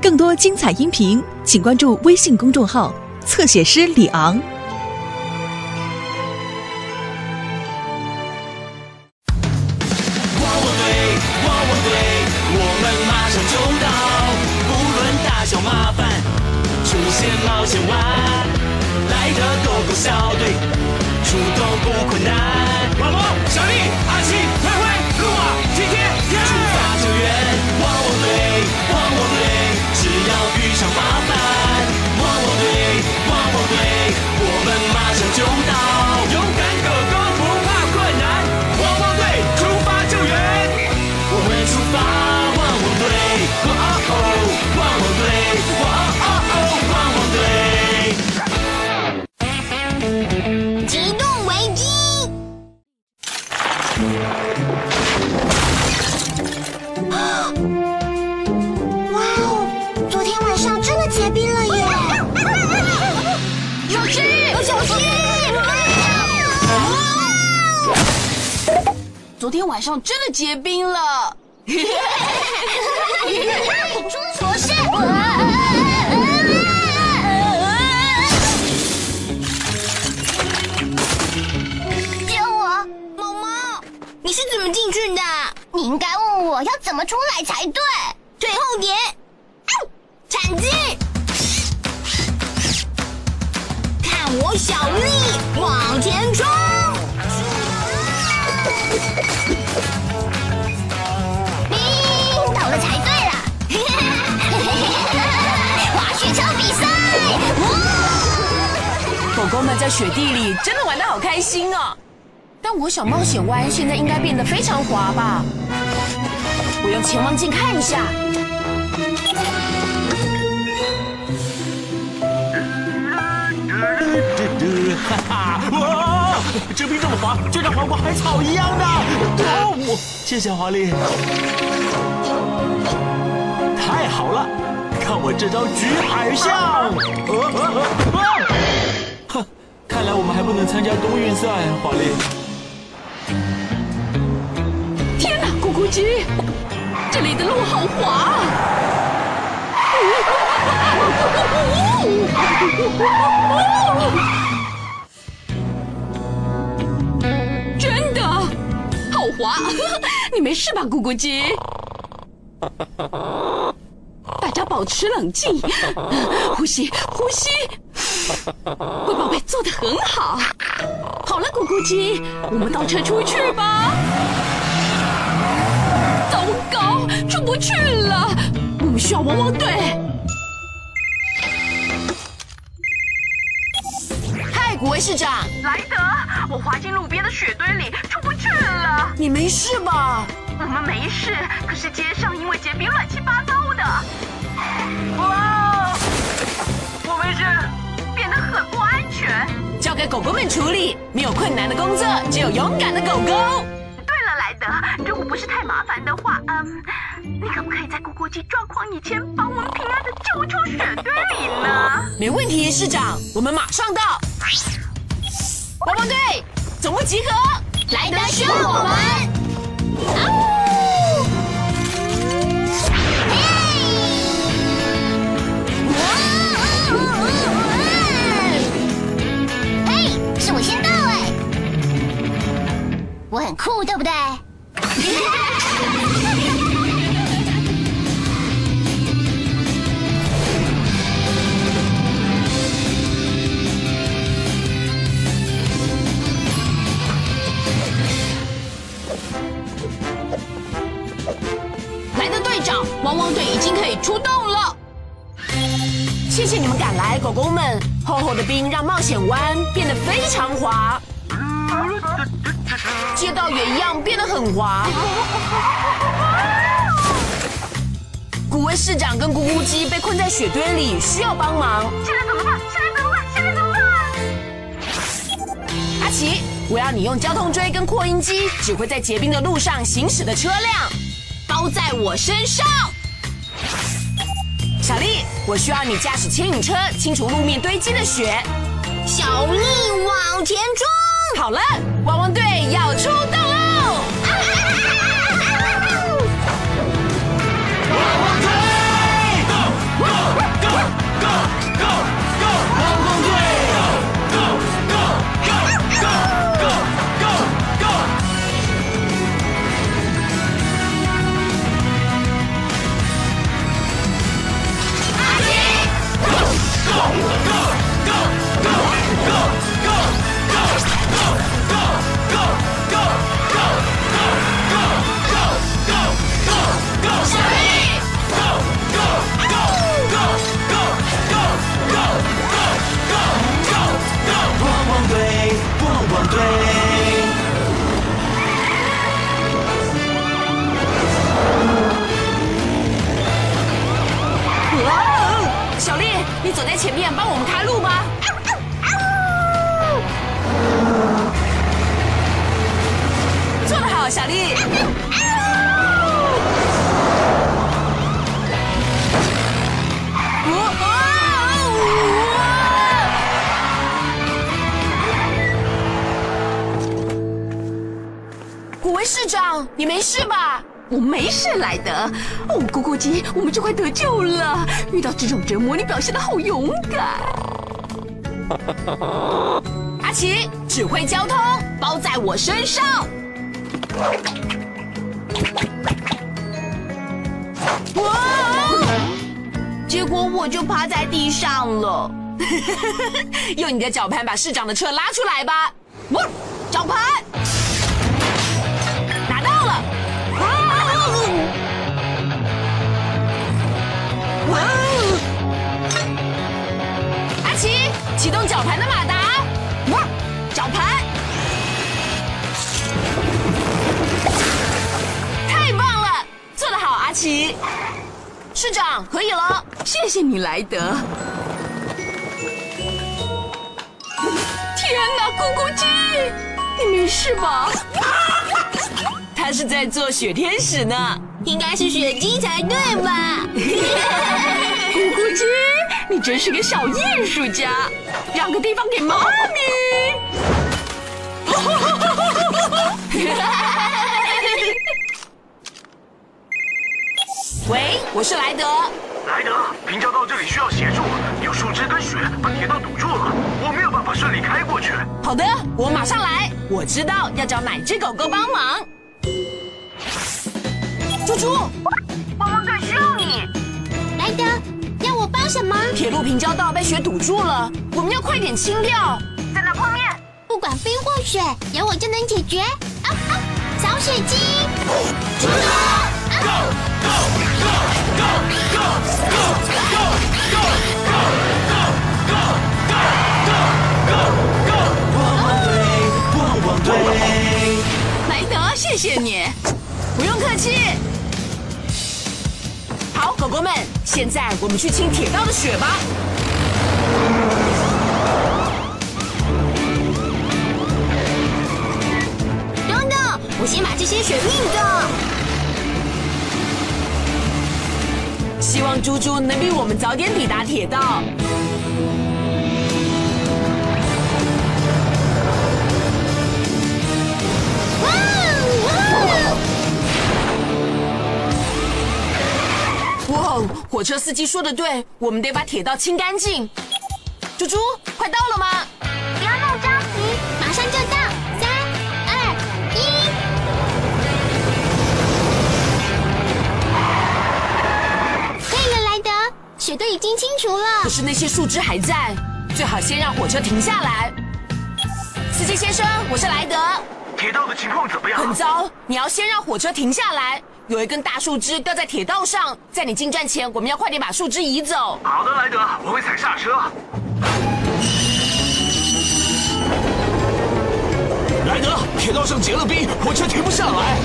更多精彩音频，请关注微信公众号“侧写师李昂”。汪汪队，汪汪队，我们马上就到，不论大小麻烦，出现冒险湾，来的狗狗小队，出动不困难。毛毛、小丽、阿奇、小心！昨天晚上真的结冰了。出什么事？救我！毛毛，你是怎么进去的？你应该问我要怎么出来才对。退后点，铲子，我小力往前冲！冰倒了才对啦！滑雪车比赛，哇！狗狗们在雪地里真的玩得好开心哦。但我想冒险湾现在应该变得非常滑吧？我用潜望镜看一下。哈哈！哇，这冰这么滑，就像滑过海草一样的。哦，谢谢华丽。太好了，看我这招举海象！哼，看来我们还不能参加冬运赛，华丽。天哪，咕咕鸡，这里的路好滑啊！你没事吧，咕咕鸡？大家保持冷静，呼吸，呼吸。乖宝贝做的很好。好了，咕咕鸡，我们倒车出去吧。糟糕，出不去了，我们需要汪汪队。嗨，古威市长，莱德，我滑进路边的雪堆里，出不去了。你没事吧？我们没事，可是街上因为结冰乱七八糟的。哇，我没事，变得很不安全。交给狗狗们处理，没有困难的工作，只有勇敢的狗狗。对了，莱德，如果不是太麻烦的话，嗯，你可不可以在咕咕鸡抓狂以前，把我们平安的救出雪堆里呢？没问题，市长，我们马上到。汪汪队，总部集合，莱德需要我们。啊，出动了。谢谢你们赶来，狗狗们。厚厚的冰让冒险湾变得非常滑，街道也一样变得很滑。古威市长跟咕咕鸡被困在雪堆里，需要帮忙。现在怎么办？现在怎么办？现在怎么办？阿奇，我要你用交通锥跟扩音机指挥在结冰的路上行驶的车辆，包在我身上。我需要你驾驶牵引车清除路面堆积的雪。小力往前冲。好了汪汪队要出动喽。汪汪队 go go go go go go 汪汪队。小丽。市长，你没事吧？我没事，莱德。哦，咕咕鸡，我们就快得救了。遇到这种折磨，你表现的好勇敢。阿奇，指挥交通，包在我身上。哇！结果我就趴在地上了。用你的脚盘把市长的车拉出来吧。哇！绞盘谢谢你，莱德。天哪，咕咕鸡，你没事吧？他是在做雪天使呢。应该是雪鸡才对吧？咕咕鸡，你真是个小艺术家。让个地方给妈咪。喂，我是莱德。莱德，平交道这里需要协助，有树枝跟雪把铁道堵住了，我没有办法顺利开过去。好的，我马上来。我知道要找哪只狗狗帮忙。猪猪，汪汪队需要你。莱德，要我帮什么？铁路平交道被雪堵住了，我们要快点清掉。在那碰面。不管冰或雪，有我就能解决。啊啊！小雪姬，出动！汪汪队，汪汪队，莱德，谢谢你。不用客气。好，狗狗们，现在我们去清铁道的雪吧。等等，我先把这些雪运走。希望猪猪能比我们早点抵达铁道。哇，火车司机说的对，我们得把铁道清干净。猪猪，快到了吗？是那些树枝还在，最好先让火车停下来。司机先生，我是莱德。铁道的情况怎么样？很糟，你要先让火车停下来。有一根大树枝掉在铁道上，在你进站前，我们要快点把树枝移走。好的，莱德，我会踩刹车。莱德，铁道上结了冰，火车停不下来。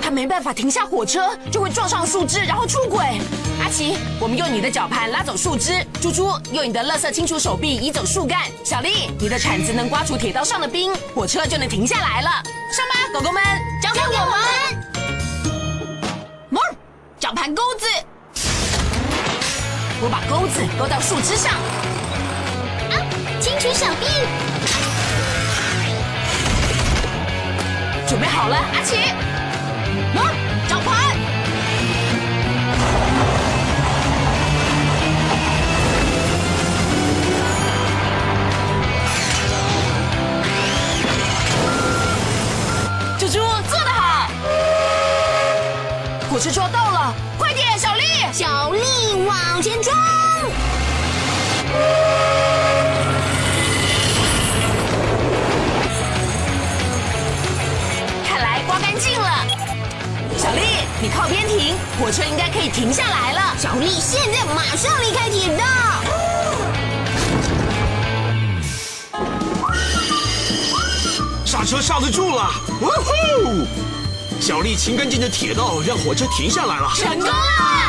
他没办法停下火车，就会撞上树枝，然后出轨。阿奇，我们用你的绞盘拉走树枝；猪猪用你的垃圾清除手臂移走树干；小丽，你的铲子能刮除铁道上的冰，火车就能停下来了。上吧，狗狗们，交给我们。哞，绞盘钩子，我把钩子勾到树枝上。啊，清除手臂。准备好了，阿奇，火车应该可以停下来了。小丽现在马上离开铁道。刹车刹得住了，哇呼！小丽清干净的铁道让火车停下来了。成功了！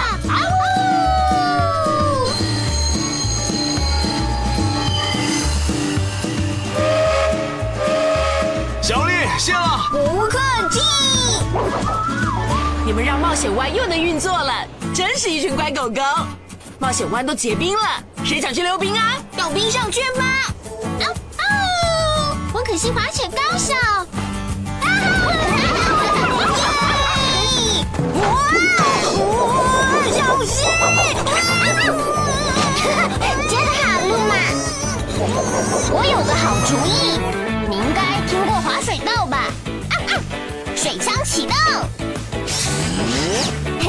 你们让冒险湾又能运作了，真是一群乖狗狗。冒险湾都结冰了，谁想去溜冰啊？要冰上券吗？哦哦，我可是滑雪高手。哇哇！小！真的好路吗？我有个好主意，你应该听过滑水道吧？水枪启动。Música